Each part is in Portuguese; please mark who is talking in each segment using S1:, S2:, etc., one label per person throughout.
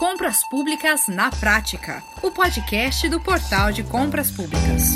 S1: Compras Públicas na Prática, o podcast do Portal de Compras Públicas.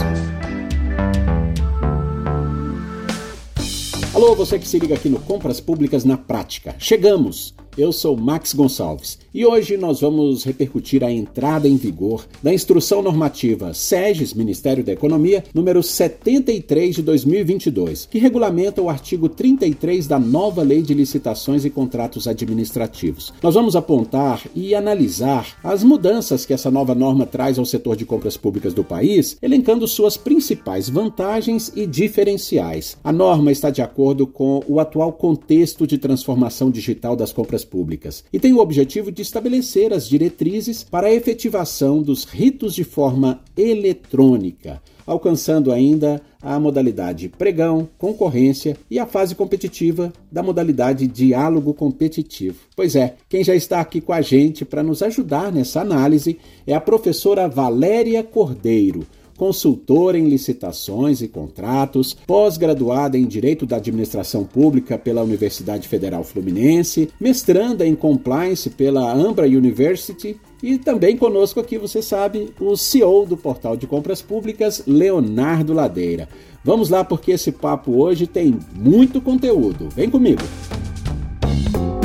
S2: Alô, você que se liga aqui no Compras Públicas na Prática. Chegamos! Eu sou Max Gonçalves e hoje nós vamos repercutir a entrada em vigor da Instrução Normativa SEGES, Ministério da Economia, número 73 de 2022, que regulamenta o artigo 33 da nova Lei de Licitações e Contratos Administrativos. Nós vamos apontar e analisar as mudanças que essa nova norma traz ao setor de compras públicas do país, elencando suas principais vantagens e diferenciais. A norma está de acordo com o atual contexto de transformação digital das compras públicas e tem o objetivo de estabelecer as diretrizes para a efetivação dos ritos de forma eletrônica, alcançando ainda a modalidade pregão, concorrência e a fase competitiva da modalidade diálogo competitivo. Pois é, quem já está aqui com a gente para nos ajudar nessa análise é a professora Valéria Cordeiro consultora em licitações e contratos, pós-graduada em Direito da Administração Pública pela Universidade Federal Fluminense, mestranda em Compliance pela Ambra University e também conosco aqui, você sabe, o CEO do Portal de Compras Públicas, Leonardo Ladeira. Vamos lá porque esse papo hoje tem muito conteúdo. Vem comigo!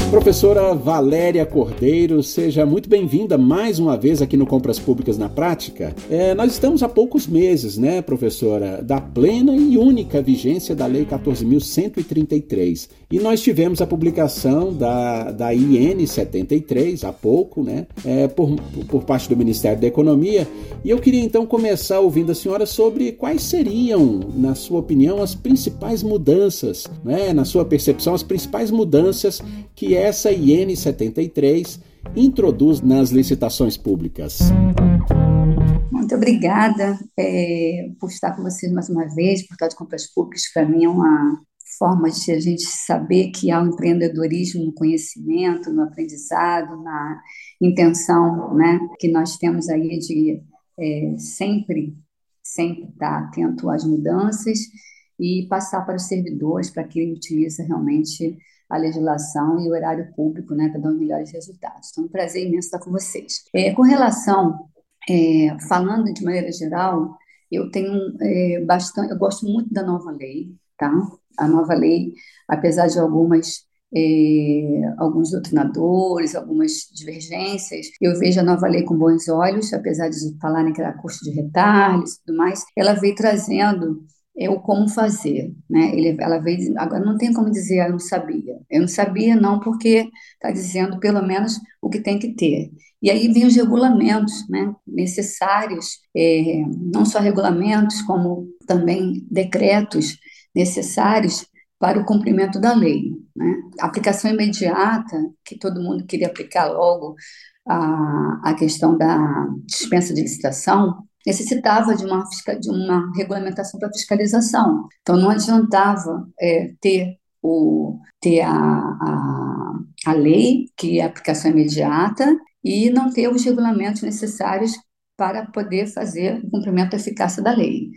S2: Professora Valéria Cordeiro, seja muito bem-vinda mais uma vez aqui no Compras Públicas na Prática. É, nós estamos há poucos meses, né, professora, da plena e única vigência da Lei 14.133. E nós tivemos a publicação da, da IN 73 há pouco, né, é, por, por parte do Ministério da Economia. E eu queria então começar ouvindo a senhora sobre quais seriam, na sua opinião, as principais mudanças, né, na sua percepção, as principais mudanças que essa IN 73 introduz nas licitações públicas.
S3: Muito obrigada é, por estar com vocês mais uma vez. Portal de Compras Públicas, para mim, é uma forma de a gente saber que há um empreendedorismo no conhecimento, no aprendizado, na intenção né, que nós temos aí de é, sempre, sempre estar atento às mudanças e passar para os servidores, para quem utiliza realmente a legislação e o horário público, né, para dar melhores resultados. Então, é um prazer imenso estar com vocês. É, com relação, é, falando de maneira geral, eu tenho é, bastante, eu gosto muito da nova lei, tá? A nova lei, apesar de algumas é, alguns doutrinadores, algumas divergências. Eu vejo a nova lei com bons olhos, apesar de falarem que era custo de retalhos e tudo mais. Ela veio trazendo é o como fazer, né? Ele, ela veio, agora não tem como dizer, eu não sabia. Eu não sabia não porque está dizendo pelo menos o que tem que ter. E aí vem os regulamentos, né? Necessários, é, não só regulamentos como também decretos necessários para o cumprimento da lei, né? Aplicação imediata que todo mundo queria aplicar logo a, a questão da dispensa de licitação necessitava de uma, de uma regulamentação para fiscalização. Então, não adiantava é, ter, o, ter a, a, a lei, que é a aplicação imediata, e não ter os regulamentos necessários para poder fazer o cumprimento eficácia da lei.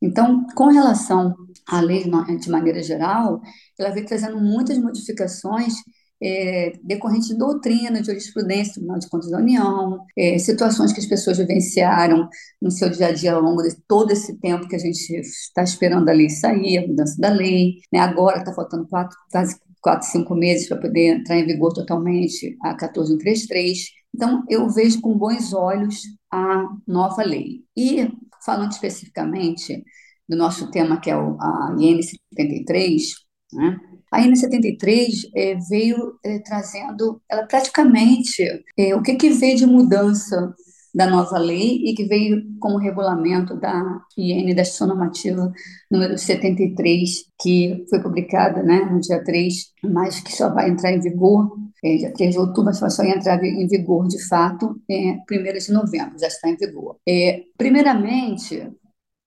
S3: Então, com relação à lei de maneira geral, ela vem trazendo muitas modificações é, decorrente de doutrina, de jurisprudência, Tribunal de Contas da União, é, situações que as pessoas vivenciaram no seu dia a dia ao longo de todo esse tempo que a gente está esperando a lei sair, a mudança da lei. Né? Agora está faltando quatro, quase quatro, cinco meses para poder entrar em vigor totalmente a 14133. Então, eu vejo com bons olhos a nova lei. E, falando especificamente do nosso tema, que é a IN 73, né? A N73 é, veio é, trazendo, ela praticamente, é, o que, que veio de mudança da nova lei e que veio como regulamento da IN, da Normativa número 73, que foi publicada né, no dia 3, mas que só vai entrar em vigor, é, dia 3 de outubro, mas só vai entrar em vigor de fato é, 1 de novembro, já está em vigor. É, primeiramente,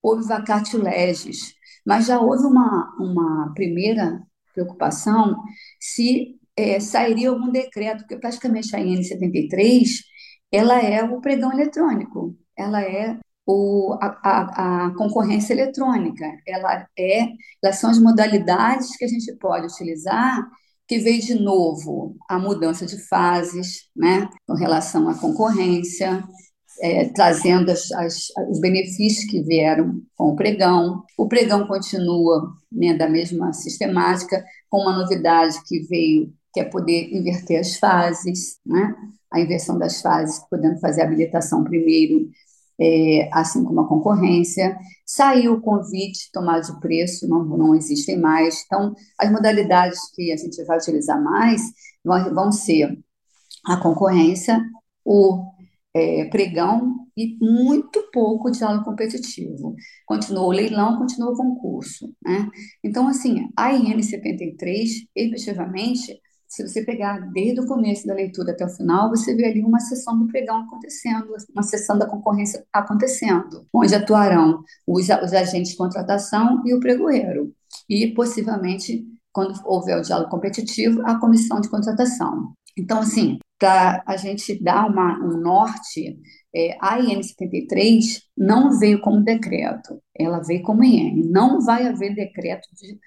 S3: houve vacatio legis, mas já houve uma, uma primeira preocupação se é, sairia algum decreto, porque praticamente a IN73 ela é o pregão eletrônico, ela é o, a, a, a, concorrência eletrônica, ela é, elas são as modalidades que a gente pode utilizar que veio de novo a mudança de fases, né, com relação à concorrência, é, trazendo as, as, os benefícios que vieram com o pregão. O pregão continua né, da mesma sistemática, com uma novidade que veio, que é poder inverter as fases, né? a inversão das fases, podendo fazer a habilitação primeiro, é, assim como a concorrência. Saiu o convite tomado de preço, não, não existem mais. Então, as modalidades que a gente vai utilizar mais vão ser a concorrência, o é, pregão e muito pouco diálogo competitivo. Continuou o leilão, continuou o concurso. Né? Então, assim, a IN 73, efetivamente, se você pegar desde o começo da leitura até o final, você vê ali uma sessão do pregão acontecendo, uma sessão da concorrência acontecendo, onde atuarão os, os agentes de contratação e o pregoeiro. E, possivelmente, quando houver o diálogo competitivo, a comissão de contratação. Então, assim, para a gente dar uma, um norte, é, a IN 73 não veio como decreto, ela veio como IN. Não vai haver decreto de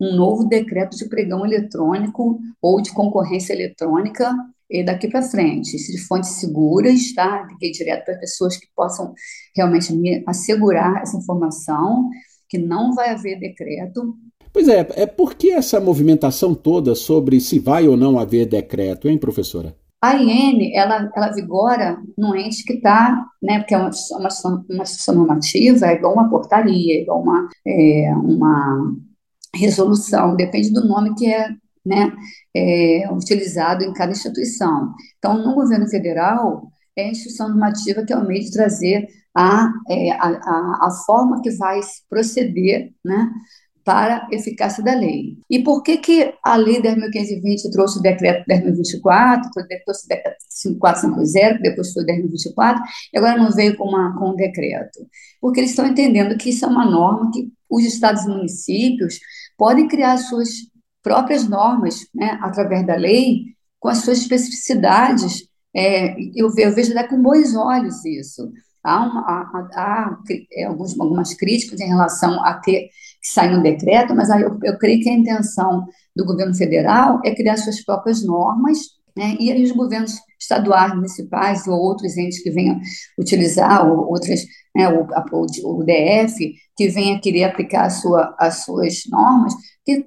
S3: um novo decreto de pregão eletrônico ou de concorrência eletrônica e daqui para frente, de fontes seguras, tá? Liguei direto para pessoas que possam realmente me assegurar essa informação, que não vai haver decreto.
S2: Pois é, é por que essa movimentação toda sobre se vai ou não haver decreto, hein, professora?
S3: A IN, ela, ela vigora num ente que está, né, porque é uma, uma, uma instituição normativa, é igual uma portaria, é igual uma, é, uma resolução, depende do nome que é, né, é utilizado em cada instituição. Então, no governo federal, é a instituição normativa que é o meio de trazer a, é, a, a, a forma que vai proceder né, para eficácia da lei. E por que, que a Lei 10.520 trouxe o decreto 10.024, trouxe o decreto 5450, que depois foi 10.024, e agora não veio com, uma, com um decreto? Porque eles estão entendendo que isso é uma norma que os estados e municípios podem criar suas próprias normas, né, através da lei, com as suas especificidades. É, eu, eu vejo até com bons olhos isso. Há, uma, há, há é, alguns, algumas críticas em relação a ter que sair um decreto, mas eu, eu creio que a intenção do governo federal é criar suas próprias normas, né, e aí os governos estaduais, municipais ou outros entes que venham utilizar, ou outras, né, o, o, o DF, que venha querer aplicar sua, as suas normas, que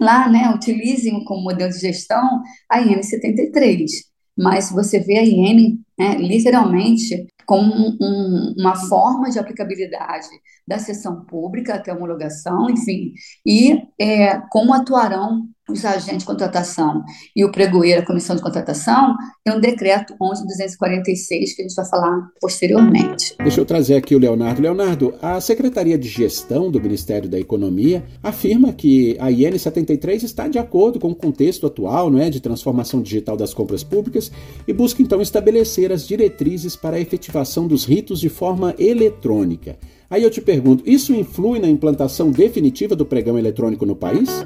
S3: lá, né, utilizem como modelo de gestão a IN 73. Mas você vê a IN, né, literalmente, como um, uma forma de aplicabilidade da sessão pública até homologação, enfim, e é, como atuarão os agentes de contratação e o pregoeiro, a comissão de contratação, tem um decreto 11.246 que a gente vai falar posteriormente.
S2: Deixa eu trazer aqui o Leonardo. Leonardo, a Secretaria de Gestão do Ministério da Economia afirma que a IN 73 está de acordo com o contexto atual não é, de transformação digital das compras públicas e busca então estabelecer as diretrizes para a efetivação dos ritos de forma eletrônica. Aí eu te pergunto, isso influi na implantação definitiva do pregão eletrônico no país?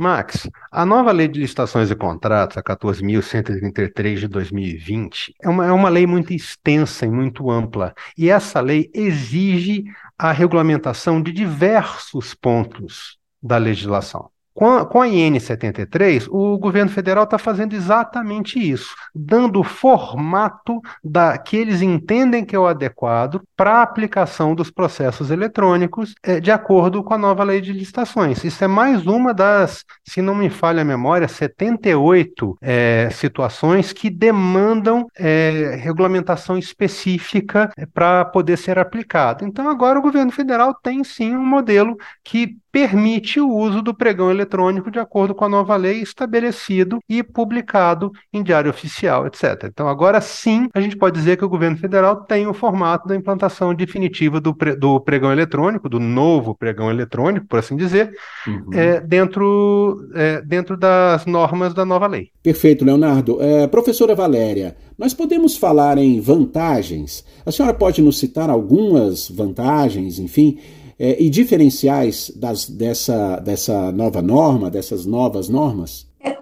S4: Max, a nova lei de licitações e contratos, a 14.133 de 2020, é uma, é uma lei muito extensa e muito ampla. E essa lei exige a regulamentação de diversos pontos da legislação. Com a, a IN73, o governo federal está fazendo exatamente isso, dando o formato da, que eles entendem que é o adequado para a aplicação dos processos eletrônicos é, de acordo com a nova lei de licitações. Isso é mais uma das, se não me falha a memória, 78 é, situações que demandam é, regulamentação específica para poder ser aplicado. Então, agora o governo federal tem sim um modelo que permite o uso do pregão eletrônico de acordo com a nova lei estabelecido e publicado em diário oficial, etc. Então, agora sim, a gente pode dizer que o governo federal tem o formato da implantação definitiva do, pre do pregão eletrônico, do novo pregão eletrônico, por assim dizer, uhum. é, dentro, é, dentro das normas da nova lei.
S2: Perfeito, Leonardo. É, professora Valéria, nós podemos falar em vantagens. A senhora pode nos citar algumas vantagens, enfim, é, e diferenciais das, dessa, dessa nova norma, dessas novas normas?
S3: É,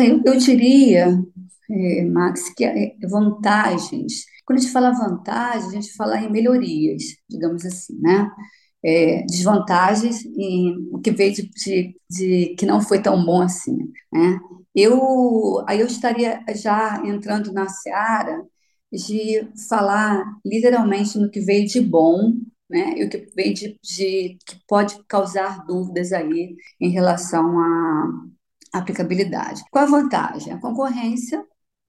S3: eu, eu diria, é, Max, que é, vantagens. Quando a gente fala vantagem, a gente fala em melhorias, digamos assim, né? é, desvantagens e o que veio de, de, de, que não foi tão bom assim. Né? Eu, aí eu estaria já entrando na seara de falar literalmente no que veio de bom né? E o que vem de, de, que pode causar dúvidas aí em relação à aplicabilidade. Qual a vantagem? A concorrência,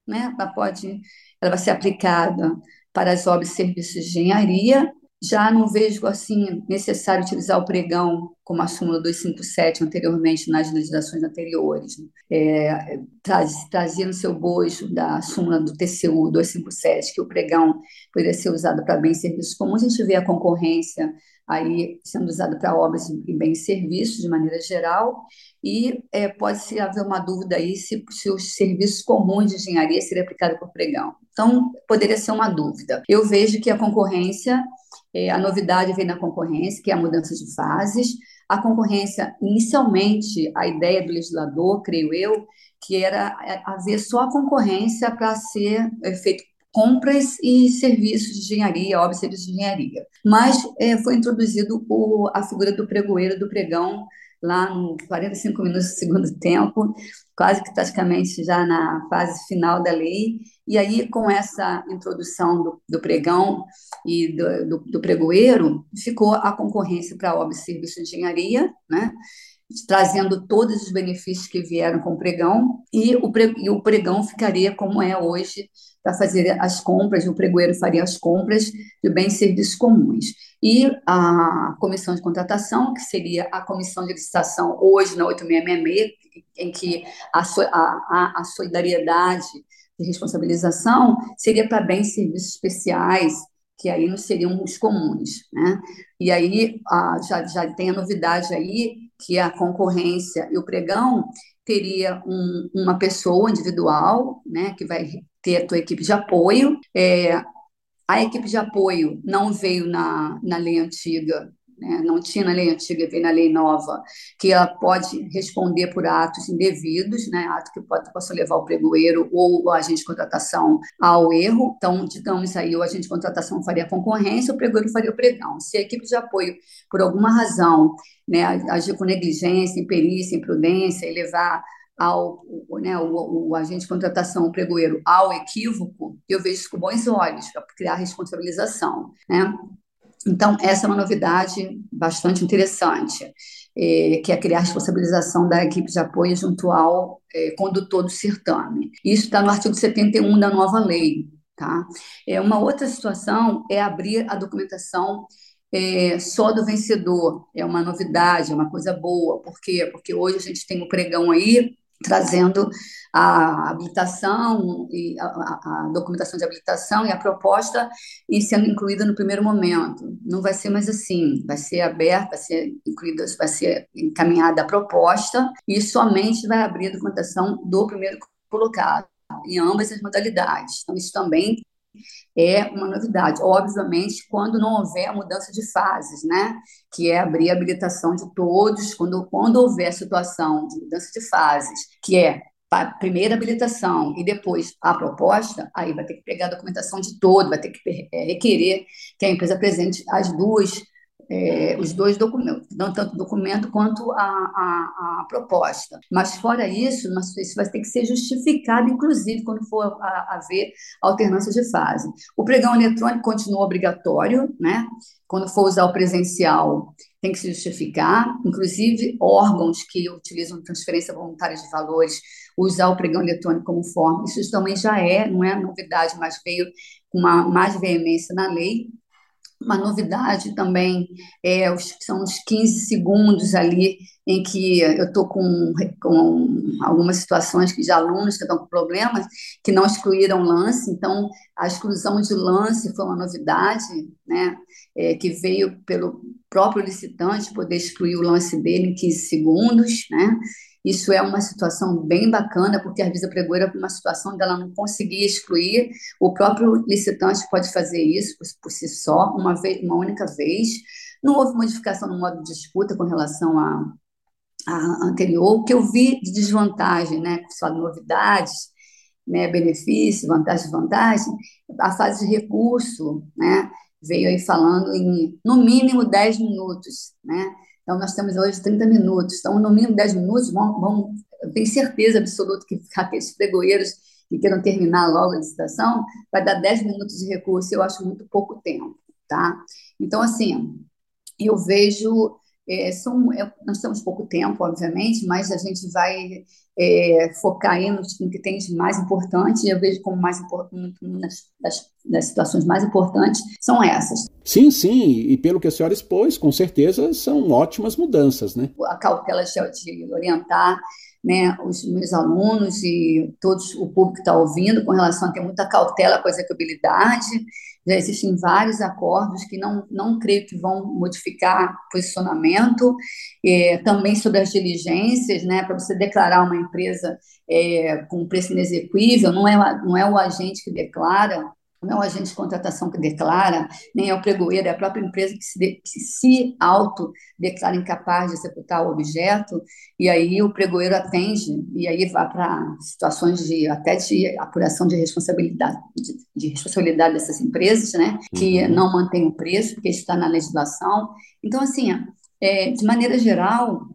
S3: né? Ela pode, ela vai ser aplicada para as obras e serviços de engenharia já não vejo assim necessário utilizar o pregão como a súmula 257 anteriormente nas legislações anteriores. Né? É, traz, trazia no seu bojo da súmula do TCU 257 que o pregão poderia ser usado para bens e serviços comuns. A gente vê a concorrência aí sendo usada para obras e bens e serviços de maneira geral, e é, pode haver uma dúvida aí se, se os serviços comuns de engenharia seriam aplicados por pregão. Então, poderia ser uma dúvida. Eu vejo que a concorrência a novidade vem na concorrência, que é a mudança de fases. A concorrência, inicialmente, a ideia do legislador, creio eu, que era é, haver só a concorrência para ser é, feito compras e serviços de engenharia, obras serviços de engenharia. Mas é, foi introduzido o, a figura do pregoeiro, do pregão, lá no 45 minutos do segundo tempo, quase que praticamente já na fase final da lei. E aí, com essa introdução do, do pregão e do, do, do, pregoeiro, ficou a concorrência para a e serviço de engenharia, né? Trazendo todos os benefícios que vieram com o pregão, e o, pre, e o pregão ficaria como é hoje, para fazer as compras, o pregoeiro faria as compras de bens e serviços comuns. E a comissão de contratação, que seria a comissão de licitação hoje na 8666, em que a, a, a solidariedade de responsabilização seria para bens e serviços especiais, que aí não seriam os comuns. Né? E aí a, já, já tem a novidade aí, que a concorrência e o pregão teria um, uma pessoa individual, né, que vai ter a tua equipe de apoio. É, a equipe de apoio não veio na, na lei antiga, né? não tinha na lei antiga, veio na lei nova, que ela pode responder por atos indevidos, né? ato que pode, possa levar o pregoeiro ou o agente de contratação ao erro. Então, digamos aí, o agente de contratação faria a concorrência, o pregoeiro faria o pregão. Se a equipe de apoio, por alguma razão, né, agir com negligência, imperícia, imprudência e levar ao né, o, o, agente de contratação, o pregoeiro, ao equívoco, eu vejo isso com bons olhos para criar responsabilização. Né? Então, essa é uma novidade bastante interessante, é, que é criar responsabilização da equipe de apoio junto ao é, condutor do certame. Isso está no artigo 71 da nova lei. Tá? É, uma outra situação é abrir a documentação é, só do vencedor. É uma novidade, é uma coisa boa. Por quê? Porque hoje a gente tem o pregão aí, trazendo a habilitação e a, a, documentação de habilitação e a proposta e sendo incluída no primeiro momento. Não vai ser mais assim, vai ser aberta, vai ser incluída, vai ser encaminhada a proposta e somente vai abrir a documentação do primeiro colocado em ambas as modalidades. Então, isso também é uma novidade. Obviamente, quando não houver mudança de fases, né? Que é abrir a habilitação de todos, quando, quando houver situação de mudança de fases, que é a primeira habilitação e depois a proposta, aí vai ter que pegar a documentação de todo, vai ter que é, requerer que a empresa apresente as duas é, os dois documentos, tanto o documento quanto a, a, a, proposta. Mas, fora isso, isso vai ter que ser justificado, inclusive, quando for haver alternância de fase. O pregão eletrônico continua obrigatório, né? Quando for usar o presencial, tem que se justificar, inclusive órgãos que utilizam transferência voluntária de valores, usar o pregão eletrônico como forma. Isso também já é, não é novidade, mas veio com uma mais veemência na lei, uma novidade também é, os, são os 15 segundos ali em que eu estou com, com algumas situações de alunos que estão com problemas que não excluíram lance, então a exclusão de lance foi uma novidade, né, é, que veio pelo próprio licitante poder excluir o lance dele em 15 segundos, né, isso é uma situação bem bacana, porque a pregoeira, por uma situação dela não conseguir excluir, o próprio licitante pode fazer isso por, por si só, uma, vez, uma única vez. Não houve modificação no modo de disputa com relação à anterior. O que eu vi de desvantagem, né, só de novidades, né, benefício, vantagem, vantagem, a fase de recurso, né, veio aí falando em, no mínimo, 10 minutos, né? Então, nós temos hoje 30 minutos. Então, no mínimo 10 minutos, vão, vão, tenho certeza absoluta que aqueles pregoeiros que queiram terminar logo a licitação, vai dar 10 minutos de recurso, eu acho muito pouco tempo, tá? Então, assim, eu vejo é, são, é, nós temos pouco tempo, obviamente, mas a gente vai é, focar aí no, no, que tem de mais importante, e eu vejo como mais importante, uma das, das, situações mais importantes são essas.
S2: Sim, sim, e pelo que a senhora expôs, com certeza são ótimas mudanças, né?
S3: A cautela de orientar né, os meus alunos e todos o público que está ouvindo com relação a ter muita cautela com a execuibilidade. Já existem vários acordos que não, não creio que vão modificar posicionamento. É, também sobre as diligências, né, para você declarar uma empresa é, com preço inexequível, não é, não é o agente que declara, não é o agente de contratação que declara, nem é o pregoeiro, é a própria empresa que se, de, que se autodeclara incapaz de executar o objeto, e aí o pregoeiro atende, e aí vai para situações de até de apuração de responsabilidade, de, de responsabilidade dessas empresas, né, que uhum. não mantém o preço, porque está na legislação. Então, assim, é, de maneira geral,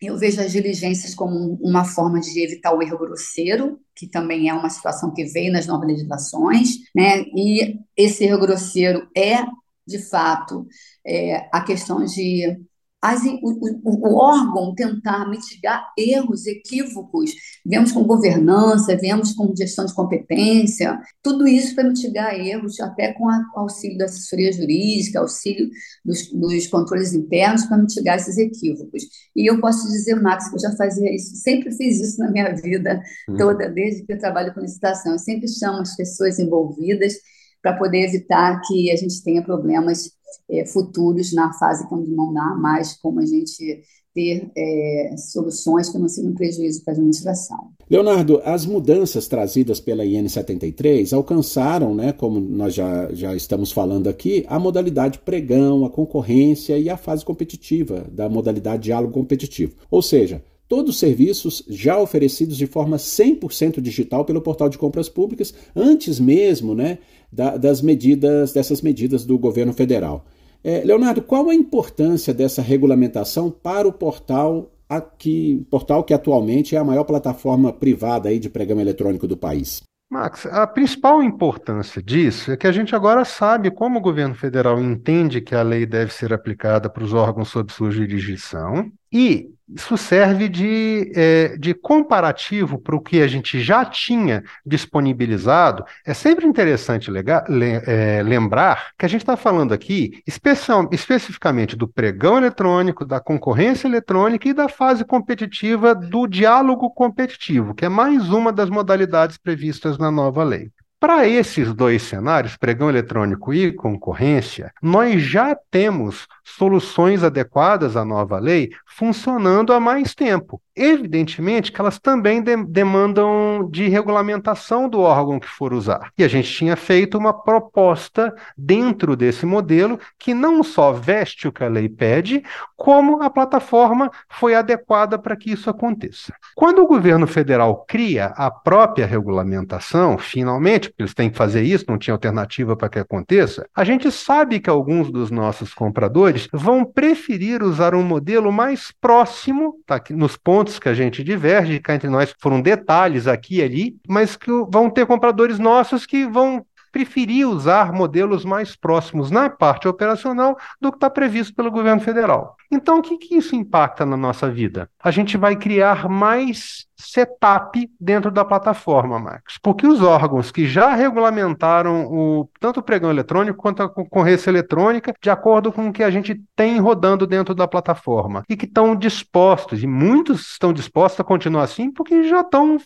S3: eu vejo as diligências como uma forma de evitar o erro grosseiro, que também é uma situação que veio nas novas legislações, né? E esse erro grosseiro é, de fato, é, a questão de as, o, o, órgão tentar mitigar erros, equívocos, vemos com governança, vemos com gestão de competência, tudo isso para mitigar erros, até com o auxílio da assessoria jurídica, auxílio dos, dos controles internos para mitigar esses equívocos. E eu posso dizer, Max, que eu já fazia isso, sempre fiz isso na minha vida uhum. toda, desde que eu trabalho com licitação. Eu sempre chamo as pessoas envolvidas para poder evitar que a gente tenha problemas é, futuros na fase que não dá mais como a gente ter é, soluções que não sejam prejuízo para a administração.
S2: Leonardo, as mudanças trazidas pela IN 73 alcançaram, né, como nós já, já estamos falando aqui, a modalidade pregão, a concorrência e a fase competitiva da modalidade diálogo competitivo. Ou seja, todos os serviços já oferecidos de forma 100% digital pelo portal de compras públicas, antes mesmo né, da, das medidas, dessas medidas do governo federal. É, Leonardo, qual a importância dessa regulamentação para o portal aqui, portal que atualmente é a maior plataforma privada aí de pregão eletrônico do país?
S4: Max, a principal importância disso é que a gente agora sabe como o governo federal entende que a lei deve ser aplicada para os órgãos sob sua jurisdição e isso serve de, é, de comparativo para o que a gente já tinha disponibilizado. É sempre interessante legal, le, é, lembrar que a gente está falando aqui especial, especificamente do pregão eletrônico, da concorrência eletrônica e da fase competitiva do diálogo competitivo, que é mais uma das modalidades previstas na nova lei. Para esses dois cenários, pregão eletrônico e concorrência, nós já temos soluções adequadas à nova lei funcionando há mais tempo. Evidentemente que elas também de demandam de regulamentação do órgão que for usar. E a gente tinha feito uma proposta dentro desse modelo que não só veste o que a lei pede, como a plataforma foi adequada para que isso aconteça. Quando o governo federal cria a própria regulamentação, finalmente, porque eles têm que fazer isso, não tinha alternativa para que aconteça, a gente sabe que alguns dos nossos compradores vão preferir usar um modelo mais próximo, tá nos pontos que a gente diverge, cá entre nós foram detalhes aqui e ali, mas que vão ter compradores nossos que vão preferir usar modelos mais próximos na parte operacional do que está previsto pelo governo federal. Então, o que, que isso impacta na nossa vida? A gente vai criar mais setup dentro da plataforma, Max. Porque os órgãos que já regulamentaram o, tanto o pregão eletrônico quanto a concorrência eletrônica, de acordo com o que a gente tem rodando dentro da plataforma, e que estão dispostos, e muitos estão dispostos a continuar assim, porque já estão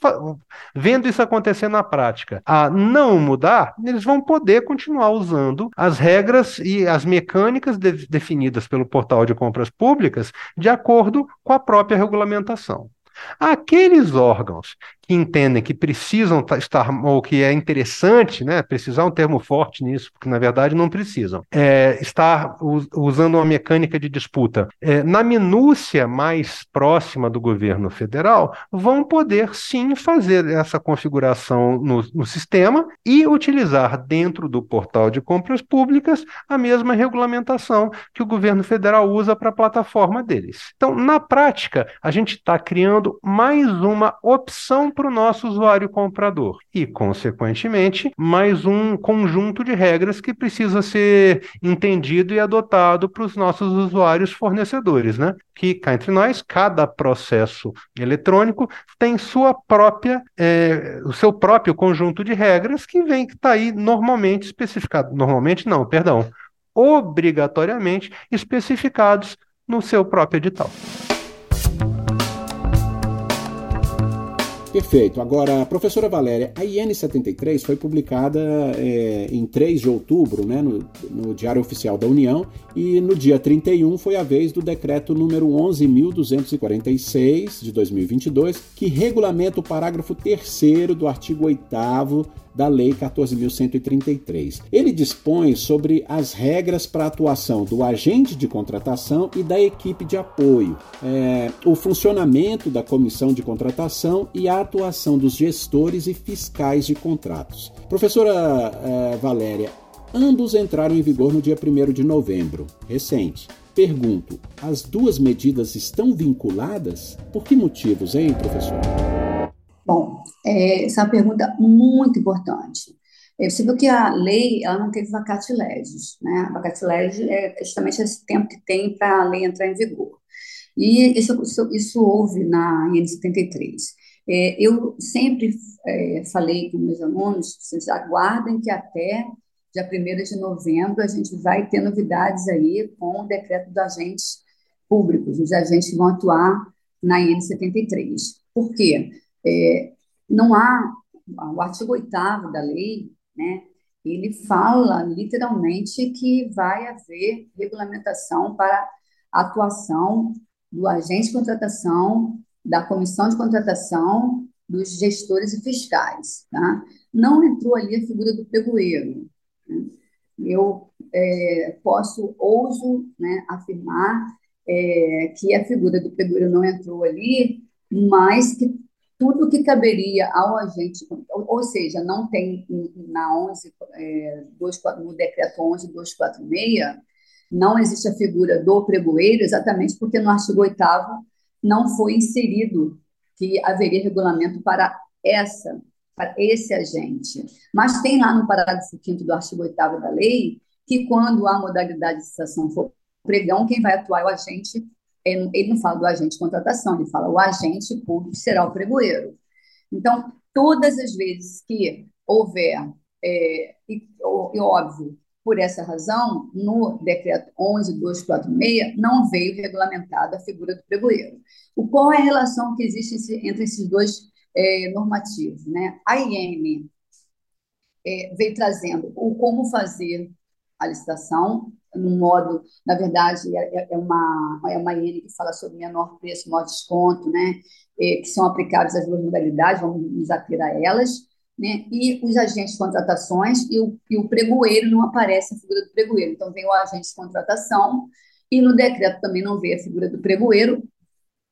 S4: vendo isso acontecer na prática, a não mudar, eles vão poder continuar usando as regras e as mecânicas de, definidas pelo portal de compras públicas de acordo com a própria regulamentação. Aqueles órgãos que entendem que precisam estar, ou que é interessante, né, precisar um termo forte nisso, porque na verdade não precisam, é, estar usando uma mecânica de disputa é, na minúcia mais próxima do governo federal, vão poder sim fazer essa configuração no, no sistema e utilizar dentro do portal de compras públicas a mesma regulamentação que o governo federal usa para a plataforma deles. Então, na prática, a gente está criando mais uma opção para o nosso usuário comprador e, consequentemente, mais um conjunto de regras que precisa ser entendido e adotado para os nossos usuários fornecedores, né? Que cá entre nós, cada processo eletrônico tem sua própria, é, o seu próprio conjunto de regras que vem que está aí normalmente especificado. Normalmente não, perdão, obrigatoriamente especificados no seu próprio edital.
S2: Perfeito. Agora, professora Valéria, a IN 73 foi publicada é, em 3 de outubro, né, no, no, Diário Oficial da União, e no dia 31 foi a vez do decreto número 11.246 de 2022, que regulamenta o parágrafo 3 do artigo 8 da Lei 14.133. Ele dispõe sobre as regras para a atuação do agente de contratação e da equipe de apoio, é, o funcionamento da comissão de contratação e a atuação dos gestores e fiscais de contratos. Professora é, Valéria, ambos entraram em vigor no dia 1 de novembro, recente. Pergunto, as duas medidas estão vinculadas? Por que motivos, hein, professora?
S3: Bom, é, essa é uma pergunta muito importante. É, viu que a lei ela não teve vacate legis, né? Vacate legis é justamente esse tempo que tem para a lei entrar em vigor. E isso, isso, isso houve na IN 73. É, eu sempre é, falei com meus alunos, vocês aguardem que até dia 1 de novembro a gente vai ter novidades aí com o decreto dos agentes públicos, os agentes que vão atuar na IN 73. Por quê? É, não há, o artigo 8 da lei, né, ele fala literalmente que vai haver regulamentação para atuação do agente de contratação, da comissão de contratação, dos gestores e fiscais. Tá? Não entrou ali a figura do pregoeiro. Né? Eu é, posso, ouso né, afirmar é, que a figura do pregoeiro não entrou ali, mas que tudo que caberia ao agente, ou, seja, não tem na 11, é, 2, no decreto 11.246, não existe a figura do pregoeiro, exatamente porque no artigo 8 não foi inserido que haveria regulamento para essa, para esse agente. Mas tem lá no parágrafo 5 do artigo 8 da lei que quando a modalidade de cessação for pregão, quem vai atuar é o agente ele não fala do agente de contratação, ele fala o agente público será o pregoeiro. Então, todas as vezes que houver, é, e, e, óbvio, por essa razão, no decreto 11.246, não veio regulamentada a figura do pregoeiro. O, qual é a relação que existe entre esses dois é, normativos? Né? A IN é, veio trazendo o como fazer a licitação, no modo, na verdade, é, é, é uma, é uma IN que fala sobre menor preço, maior desconto, né, é, que são aplicáveis às duas modalidades, vamos nos ater a elas, né, e os agentes de contratações e o, e o pregoeiro não aparece a figura do pregoeiro. Então, vem o agente de contratação e no decreto também não vê a figura do pregoeiro.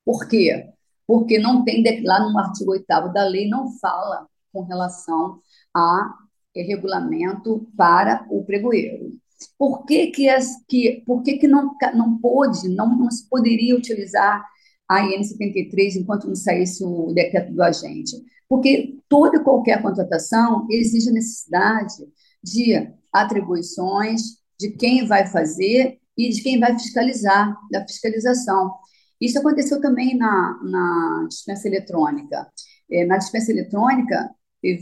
S3: Por quê? Porque não tem, lá no artigo 8 da lei, não fala com relação a regulamento para o pregoeiro. Por que, que, as, que, por que, que não, não pôde, não, não se poderia utilizar a IN 73 enquanto não saísse o decreto do agente? Porque toda e qualquer contratação exige a necessidade de atribuições, de quem vai fazer e de quem vai fiscalizar, da fiscalização. Isso aconteceu também na, na dispensa eletrônica. É, na dispensa eletrônica,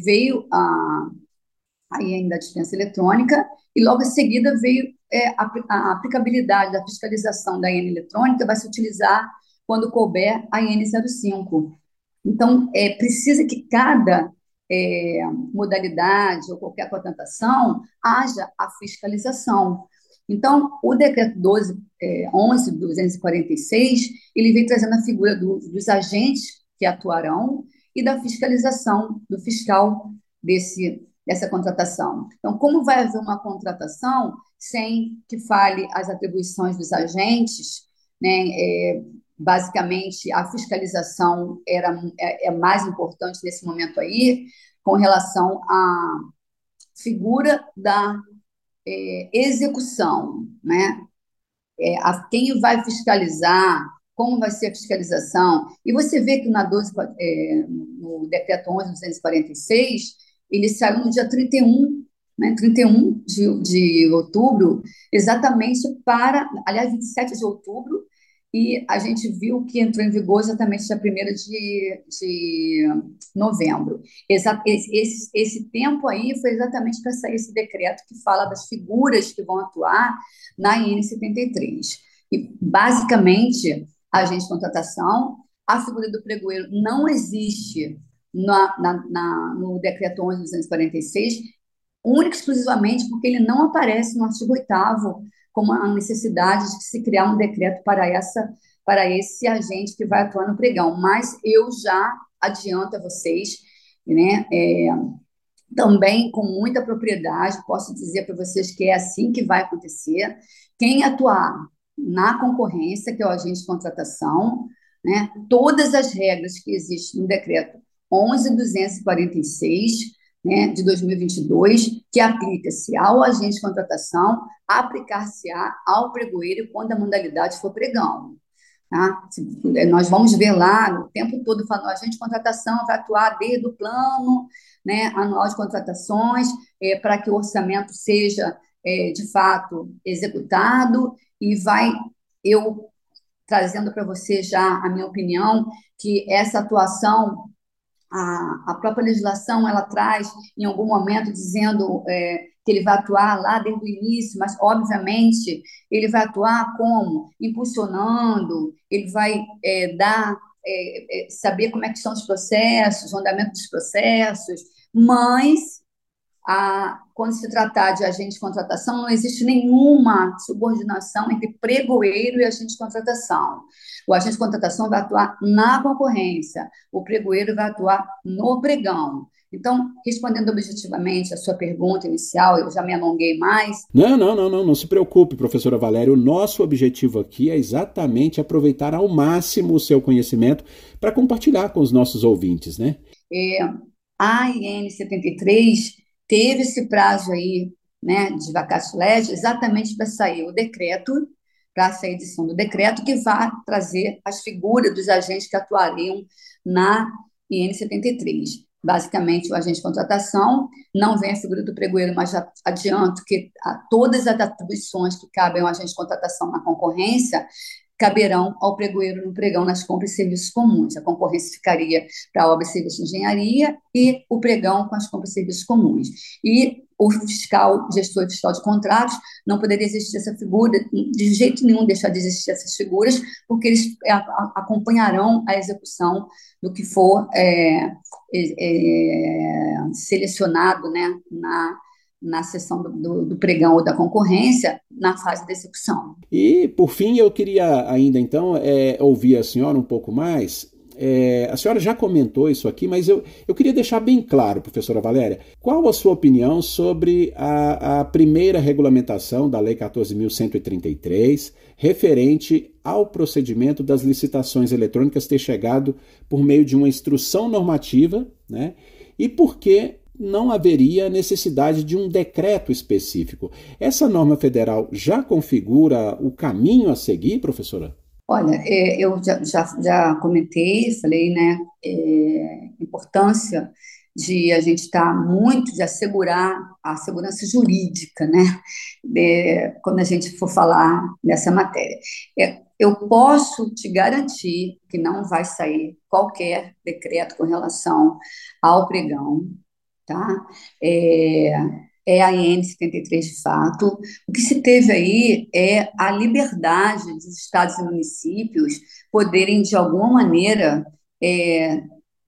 S3: veio a, a IN da dispensa eletrônica e logo em seguida veio é, a, a, aplicabilidade da fiscalização da IN eletrônica vai se utilizar quando couber a IN 05. Então, é, precisa que cada é, modalidade ou qualquer contratação haja a fiscalização. Então, o decreto 12, é, 11.246, ele vem trazendo a figura do, dos agentes que atuarão, e da fiscalização do fiscal desse, dessa contratação. Então, como vai haver uma contratação sem que fale as atribuições dos agentes, né? É, basicamente, a fiscalização era, é, é mais importante nesse momento aí, com relação à figura da é, execução, né? É, a quem vai fiscalizar, como vai ser a fiscalização. E você vê que na 12, é, no decreto 11.246, ele saiu no dia 31, né, 31 de, de outubro, exatamente para, aliás, 27 de outubro, e a gente viu que entrou em vigor exatamente dia 1 de, de novembro. Exa esse, esse tempo aí foi exatamente para sair esse decreto que fala das figuras que vão atuar na IN 73. E, basicamente, a agente de contratação, a figura do pregoeiro não existe na, na, na, no decreto 11.246, única e exclusivamente porque ele não aparece no artigo 8 como a necessidade de se criar um decreto para essa para esse agente que vai atuar no pregão. Mas eu já adianto a vocês, né, é, também com muita propriedade, posso dizer para vocês que é assim que vai acontecer. Quem atuar na concorrência, que é o agente de contratação, né, todas as regras que existem no decreto 11.246 né, de 2022, que aplica-se ao agente de contratação, aplicar-se-á ao pregoeiro quando a modalidade for pregão. Tá? Nós vamos ver lá, o tempo todo falando, a agente de contratação vai atuar desde o plano né, anual de contratações, é, para que o orçamento seja, é, de fato, executado, e vai, eu trazendo para você já a minha opinião, que essa atuação a, a própria legislação ela traz em algum momento dizendo é, que ele vai atuar lá desde o início, mas obviamente ele vai atuar como? Impulsionando, ele vai é, dar é, é saber como é que são os processos, o andamento dos processos, mas a, quando se tratar de agente de contratação, não existe nenhuma subordinação entre pregoeiro e agente de contratação. O agente de contratação vai atuar na concorrência, o pregoeiro vai atuar no pregão. Então, respondendo objetivamente a sua pergunta inicial, eu já me alonguei mais.
S2: Não, não, não, não, não se preocupe, professora Valéria. O nosso objetivo aqui é exatamente aproveitar ao máximo o seu conhecimento para compartilhar com os nossos ouvintes, né?
S3: É, a IN 73 teve esse prazo aí, né, de vacácio legis, exatamente para sair o decreto, para a edição do decreto, que vai trazer as figuras dos agentes que atuariam na IN 73. Basicamente, o agente de contratação não vem a figura do pregoeiro, mas já adianto que todas as atribuições que cabem ao agente de contratação na concorrência caberão ao pregoeiro no pregão nas compras e serviços comuns. A concorrência ficaria para obra serviço de engenharia e o pregão com as compras e serviços comuns. E o fiscal, gestor fiscal de contratos, não poderia existir essa figura, de jeito nenhum deixar de existir essas figuras, porque eles acompanharão a execução do que for é, é, selecionado né, na na sessão do, do, pregão ou da concorrência na fase de execução.
S2: E, por fim, eu queria ainda, então, é, ouvir a senhora um pouco mais. É, a senhora já comentou isso aqui, mas eu, eu queria deixar bem claro, professora Valéria, qual a sua opinião sobre a, a primeira regulamentação da Lei 14.133, referente ao procedimento das licitações eletrônicas ter chegado por meio de uma instrução normativa, né? E por que não haveria necessidade de um decreto específico. Essa norma federal já configura o caminho a seguir, professora?
S3: Olha, é, eu já, já, já comentei, falei, né, é, importância de a gente estar tá muito, de assegurar a segurança jurídica, né, de, quando a gente for falar dessa matéria. É, eu posso te garantir que não vai sair qualquer decreto com relação ao pregão, tá? É, é a IN 73 de fato. O que se teve aí é a liberdade dos estados e municípios poderem, de alguma maneira, é,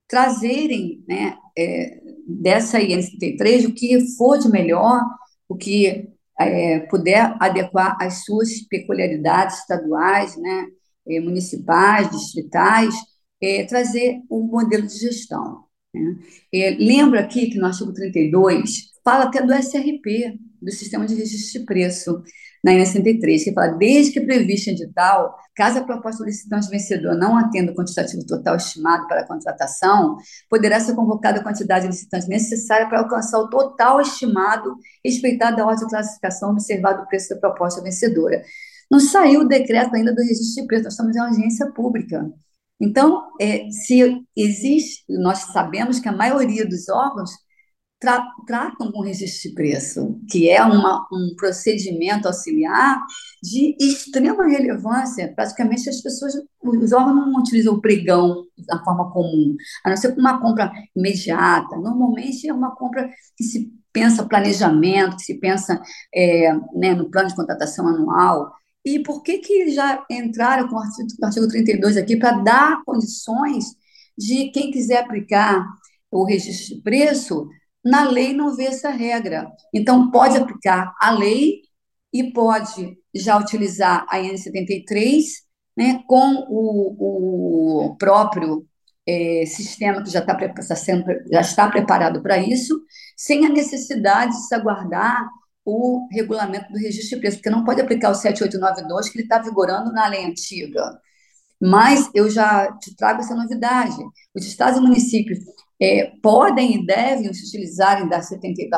S3: trazerem né, é, dessa IN 73 o que for de melhor, o que é, puder adequar às suas peculiaridades estaduais, né, é, municipais, distritais, é, trazer um modelo de gestão. Né? É, lembra aqui que no artigo 32 fala até do SRP, do Sistema de Registro de Preço, na INE 63, que fala, desde que previsto em edital, caso a proposta licitante vencedor não atenda o quantitativo total estimado para a contratação, poderá ser convocada a quantidade de licitantes necessária para alcançar o total estimado, respeitado a ordem de classificação, observado o preço da proposta vencedora. Não saiu o decreto ainda do registro de preço, nós estamos em audiência pública. Então, é, se existe, nós sabemos que a maioria dos órgãos tra tratam com registro de preço, que é uma, um procedimento auxiliar de extrema relevância. Praticamente as pessoas, os órgãos não utilizam o pregão da forma comum, a não ser com uma compra imediata. Normalmente é uma compra que se pensa planejamento, que se pensa é, né, no plano de contratação anual. E por que, que já entraram com o artigo, o artigo 32 aqui para dar condições de quem quiser aplicar o registro de preço na lei não vê essa regra. Então, pode aplicar a lei e pode já utilizar a N73 né, com o, o próprio é, sistema que já está, tá já está preparado para isso, sem a necessidade de se aguardar o regulamento do registro de preço, porque não pode aplicar o 7892, que ele está vigorando na lei antiga. Mas eu já te trago essa novidade. Os estados e municípios é, podem e devem se utilizarem da, 70,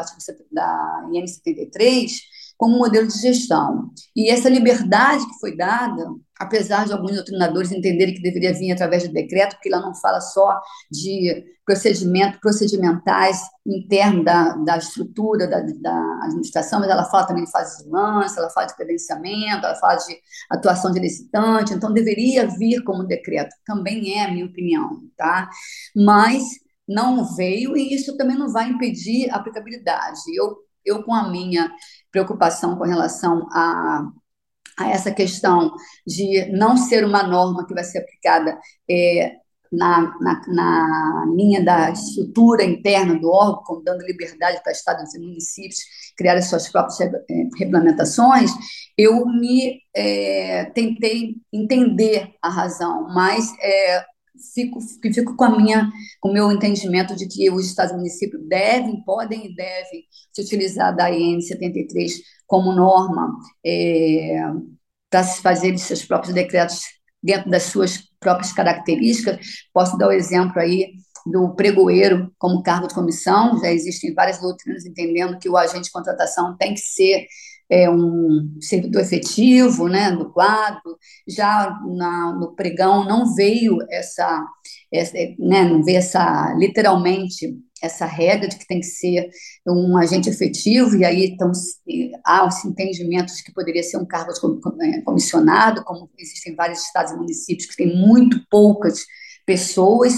S3: da IN 73 como modelo de gestão. E essa liberdade que foi dada, apesar de alguns doutrinadores entenderem que deveria vir através de decreto, porque ela não fala só de procedimento, procedimentais internos da, da estrutura da, da administração, mas ela fala também de fase de lance, ela fala de credenciamento, ela fala de atuação de licitante, então deveria vir como decreto, também é a minha opinião, tá? Mas não veio e isso também não vai impedir a aplicabilidade. Eu, eu com a minha preocupação com relação a, a essa questão de não ser uma norma que vai ser aplicada é, na, na, na, linha da estrutura interna do órgão, como dando liberdade para estados e municípios criarem suas próprias é, regulamentações, eu me é, tentei entender a razão, mas é, fico, fico com a minha, com o meu entendimento de que os estados e municípios devem, podem e devem se utilizar da IN 73 como norma é, para se fazer seus próprios decretos dentro das suas próprias características. Posso dar o exemplo aí do pregoeiro como cargo de comissão, já existem várias doutrinas entendendo que o agente de contratação tem que ser é, um servidor efetivo né, do quadro, já na, no pregão não veio essa, essa né, não veio essa, literalmente, essa regra de que tem que ser um agente efetivo, e aí então, há os entendimentos de que poderia ser um cargo é, comissionado, como existem vários estados e municípios que têm muito poucas pessoas,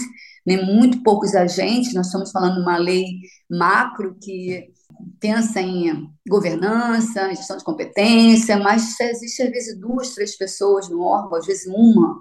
S3: né, muito poucos agentes, nós estamos falando uma lei macro que pensa em governança, gestão de competência, mas existe às vezes duas, três pessoas no órgão, às vezes uma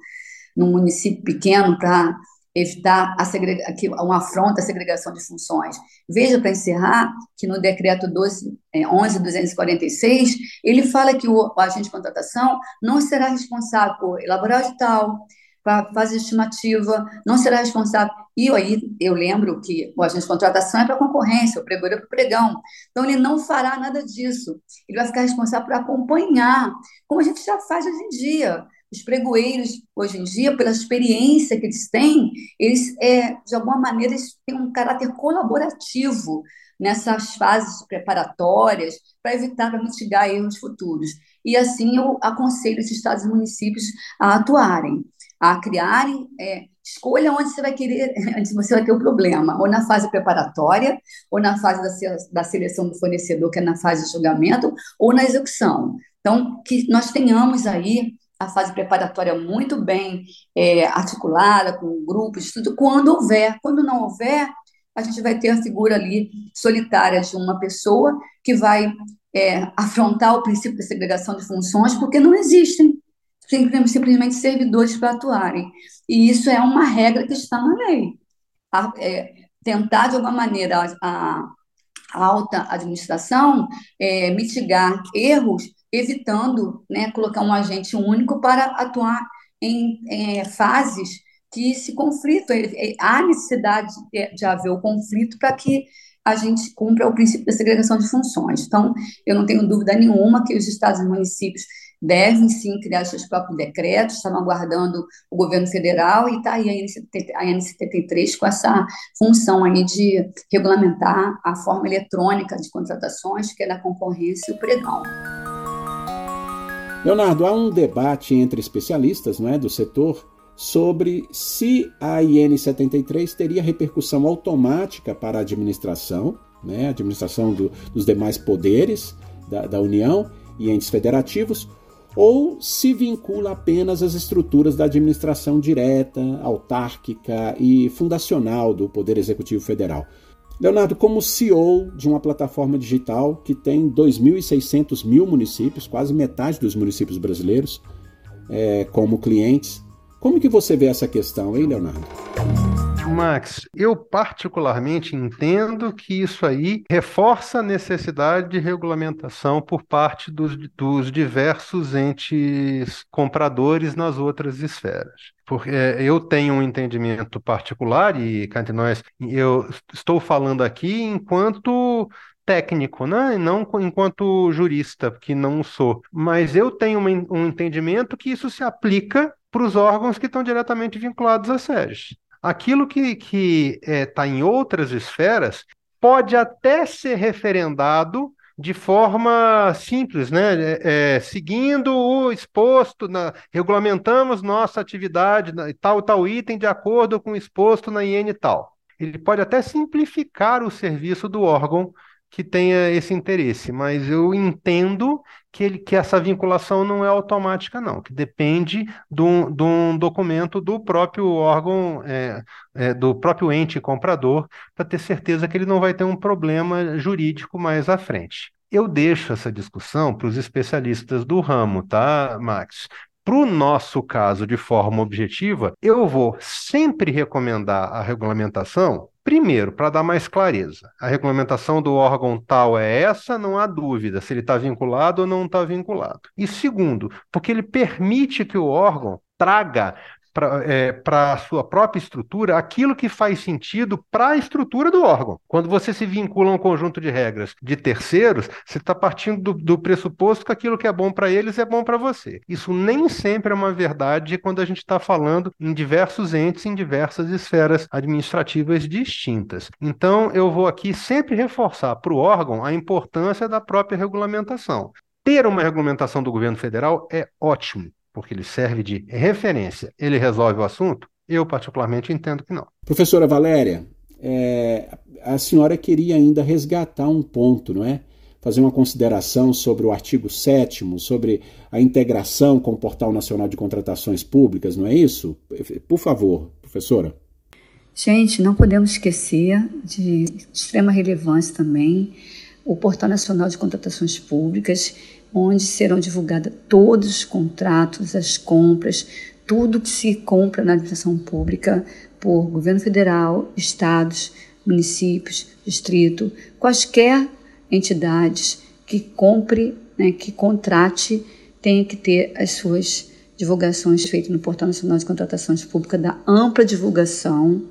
S3: num município pequeno para evitar a segrega, um afronta à segregação de funções. Veja, para encerrar, que no decreto 12, é, 11.246, ele fala que o, o agente de contratação não será responsável por elaborar o edital, para fazer estimativa, não será responsável. E aí eu lembro que o agente de contratação é para concorrência, o pregão é para pregão. Então ele não fará nada disso. Ele vai ficar responsável por acompanhar, como a gente já faz hoje em dia. Os pregoeiros, hoje em dia, pela experiência que eles têm, eles, é, de alguma maneira, eles têm um caráter colaborativo nessas fases preparatórias para evitar, para mitigar erros futuros. E assim eu aconselho os estados e municípios a atuarem a criarem, é, escolha onde você vai querer, onde você vai ter o problema, ou na fase preparatória, ou na fase da, da seleção do fornecedor, que é na fase de julgamento, ou na execução. Então, que nós tenhamos aí a fase preparatória muito bem é, articulada, com grupos, tudo, quando houver. Quando não houver, a gente vai ter a figura ali solitária de uma pessoa que vai é, afrontar o princípio da segregação de funções, porque não existem simplesmente servidores para atuarem. E isso é uma regra que está na lei. A, é, tentar, de alguma maneira, a, alta administração é, mitigar erros, evitando né, colocar um agente único para atuar em é, fases que esse conflito, há necessidade de haver o conflito para que a gente cumpra o princípio da segregação de funções. Então, eu não tenho dúvida nenhuma que os estados e municípios devem sim criar seus próprios decretos, estavam aguardando o governo federal e está aí a NC73 com essa função aí de regulamentar a forma eletrônica de contratações, que é da concorrência e o pregão.
S2: Leonardo, há um debate entre especialistas não é, do setor sobre se a IN 73 teria repercussão automática para a administração, né, a administração do, dos demais poderes da, da União e entes federativos, ou se vincula apenas às estruturas da administração direta, autárquica e fundacional do Poder Executivo Federal. Leonardo, como CEO de uma plataforma digital que tem 2.600 mil municípios, quase metade dos municípios brasileiros, é, como clientes, como que você vê essa questão, hein, Leonardo?
S4: Max, eu particularmente entendo que isso aí reforça a necessidade de regulamentação por parte dos, dos diversos entes compradores nas outras esferas. Porque é, eu tenho um entendimento particular, e entre nós, eu estou falando aqui enquanto técnico, né? não enquanto jurista, que não sou. Mas eu tenho um entendimento que isso se aplica para os órgãos que estão diretamente vinculados à SES. Aquilo que está é, tá em outras esferas pode até ser referendado de forma simples, né? É, é, seguindo o exposto, na, regulamentamos nossa atividade, na, tal tal item de acordo com o exposto na IN tal. Ele pode até simplificar o serviço do órgão que tenha esse interesse, mas eu entendo que, ele, que essa vinculação não é automática, não, que depende de de um documento do próprio órgão, é, é, do próprio ente comprador, para ter certeza que ele não vai ter um problema jurídico mais à frente. Eu deixo essa discussão para os especialistas do ramo, tá, Max? Para o nosso caso, de forma objetiva, eu vou sempre recomendar a regulamentação Primeiro, para dar mais clareza, a regulamentação do órgão tal é essa, não há dúvida se ele está vinculado ou não está vinculado. E segundo, porque ele permite que o órgão traga para é, a sua própria estrutura aquilo que faz sentido para a estrutura do órgão. Quando você se vincula a um conjunto de regras de terceiros, você está partindo do, do, pressuposto que aquilo que é bom para eles é bom para você. Isso nem sempre é uma verdade quando a gente está falando em diversos entes, em diversas esferas administrativas distintas. Então, eu vou aqui sempre reforçar para o órgão a importância da própria regulamentação. Ter uma regulamentação do governo federal é ótimo porque ele serve de referência, ele resolve o assunto? Eu, particularmente, entendo que não.
S2: Professora Valéria, é, a senhora queria ainda resgatar um ponto, não é? Fazer uma consideração sobre o artigo 7 sobre a integração com o Portal Nacional de Contratações Públicas, não é isso? Por favor, professora.
S3: Gente, não podemos esquecer de extrema relevância também o Portal Nacional de Contratações Públicas, onde serão divulgados todos os contratos, as compras, tudo que se compra na administração pública por governo federal, estados, municípios, distrito, quaisquer entidades que compre, né, que contrate, tem que ter as suas divulgações feitas no Portal Nacional de Contratações Públicas, da ampla divulgação,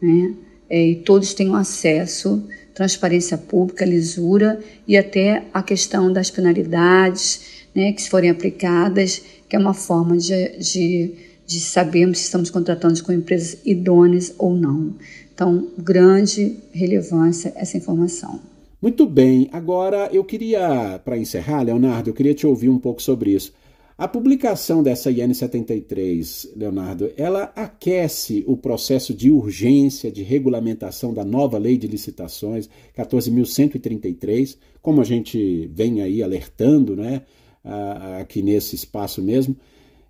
S3: né, é, e todos tenham acesso transparência pública, lisura e até a questão das penalidades né, que forem aplicadas, que é uma forma de, de, de sabermos se estamos contratando com empresas idôneas ou não. Então, grande relevância essa informação.
S2: Muito bem. Agora, eu queria, para encerrar, Leonardo, eu queria te ouvir um pouco sobre isso. A publicação dessa IN 73, Leonardo, ela aquece o processo de urgência de regulamentação da nova lei de licitações 14.133, como a gente vem aí alertando, né, aqui nesse espaço mesmo.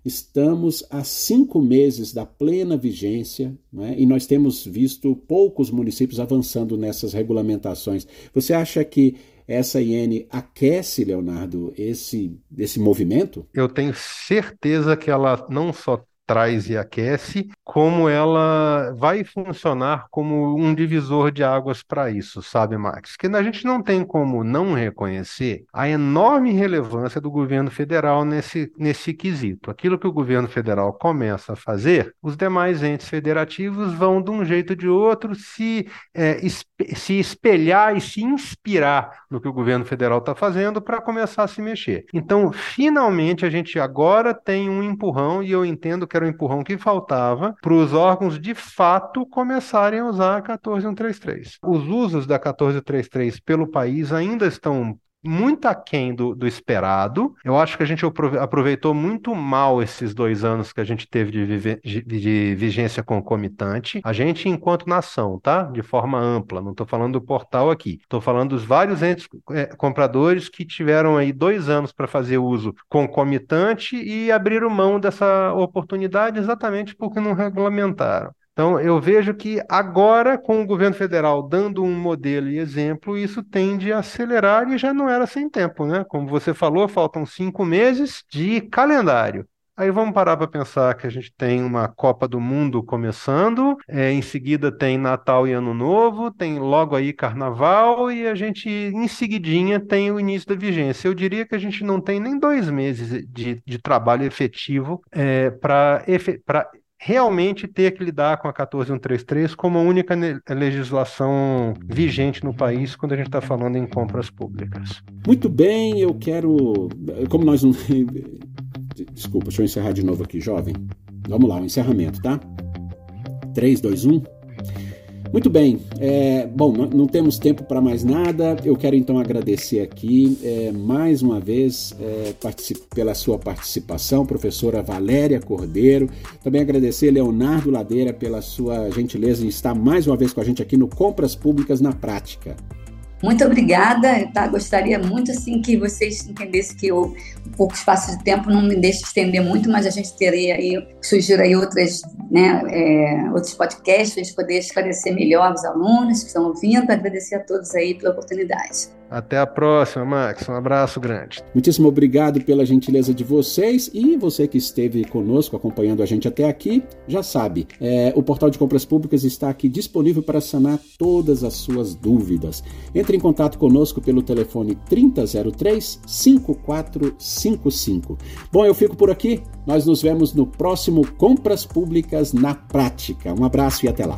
S2: Estamos a cinco meses da plena vigência né, e nós temos visto poucos municípios avançando nessas regulamentações. Você acha que essa IN aquece, Leonardo, esse, esse movimento?
S4: Eu tenho certeza que ela não só traz e aquece, como ela vai funcionar como um divisor de águas para isso, sabe, Max? Que a gente não tem como não reconhecer a enorme relevância do governo federal nesse, nesse quesito. Aquilo que o governo federal começa a fazer, os demais entes federativos vão, de um jeito ou de outro, se, é, se espelhar e se inspirar no que o governo federal está fazendo para começar a se mexer. Então, finalmente, a gente agora tem um empurrão, e eu entendo que era um empurrão que faltava, para os órgãos de fato começarem a usar a 14133. Os usos da 14133 pelo país ainda estão muito aquém do, do esperado. Eu acho que a gente aproveitou muito mal esses dois anos que a gente teve de, vive, de, de vigência concomitante. A gente, enquanto nação, tá? De forma ampla, não estou falando do portal aqui. Estou falando dos vários entes é, compradores que tiveram aí dois anos para fazer uso concomitante e abriram mão dessa oportunidade exatamente porque não regulamentaram. Então, eu vejo que agora, com o governo federal dando um modelo e exemplo, isso tende a acelerar e já não era sem tempo, né? Como você falou, faltam cinco meses de calendário. Aí vamos parar para pensar que a gente tem uma Copa do Mundo começando, é, em seguida tem Natal e Ano Novo, tem logo aí Carnaval e a gente, em seguidinha, tem o início da vigência. Eu diria que a gente não tem nem dois meses de, de trabalho efetivo é, para realmente ter que lidar com a 14133 como a única legislação vigente no país quando a gente está falando em compras públicas.
S2: Muito bem, eu quero. Como nós não. Desculpa, deixa eu encerrar de novo aqui, jovem. Vamos lá, o encerramento, tá? 3, 2, 1. Muito bem, é, bom, não temos tempo para mais nada. Eu quero então agradecer aqui é, mais uma vez é, pela sua participação, professora Valéria Cordeiro. Também agradecer Leonardo Ladeira pela sua gentileza em estar mais uma vez com a gente aqui no Compras Públicas na Prática.
S3: Muito obrigada, tá? Gostaria muito assim que vocês entendessem que eu, um pouco espaço de tempo não me deixa estender muito, mas a gente teria aí, sugiro aí outras, né, é, outros podcasts para a gente poder esclarecer melhor os alunos que estão ouvindo. Agradecer a todos aí pela oportunidade.
S4: Até a próxima, Max. Um abraço grande.
S2: Muitíssimo obrigado pela gentileza de vocês e você que esteve conosco acompanhando a gente até aqui, já sabe, é, o portal de compras públicas está aqui disponível para sanar todas as suas dúvidas. Entre em contato conosco pelo telefone 3003 5455. Bom, eu fico por aqui. Nós nos vemos no próximo Compras Públicas na Prática. Um abraço e até lá.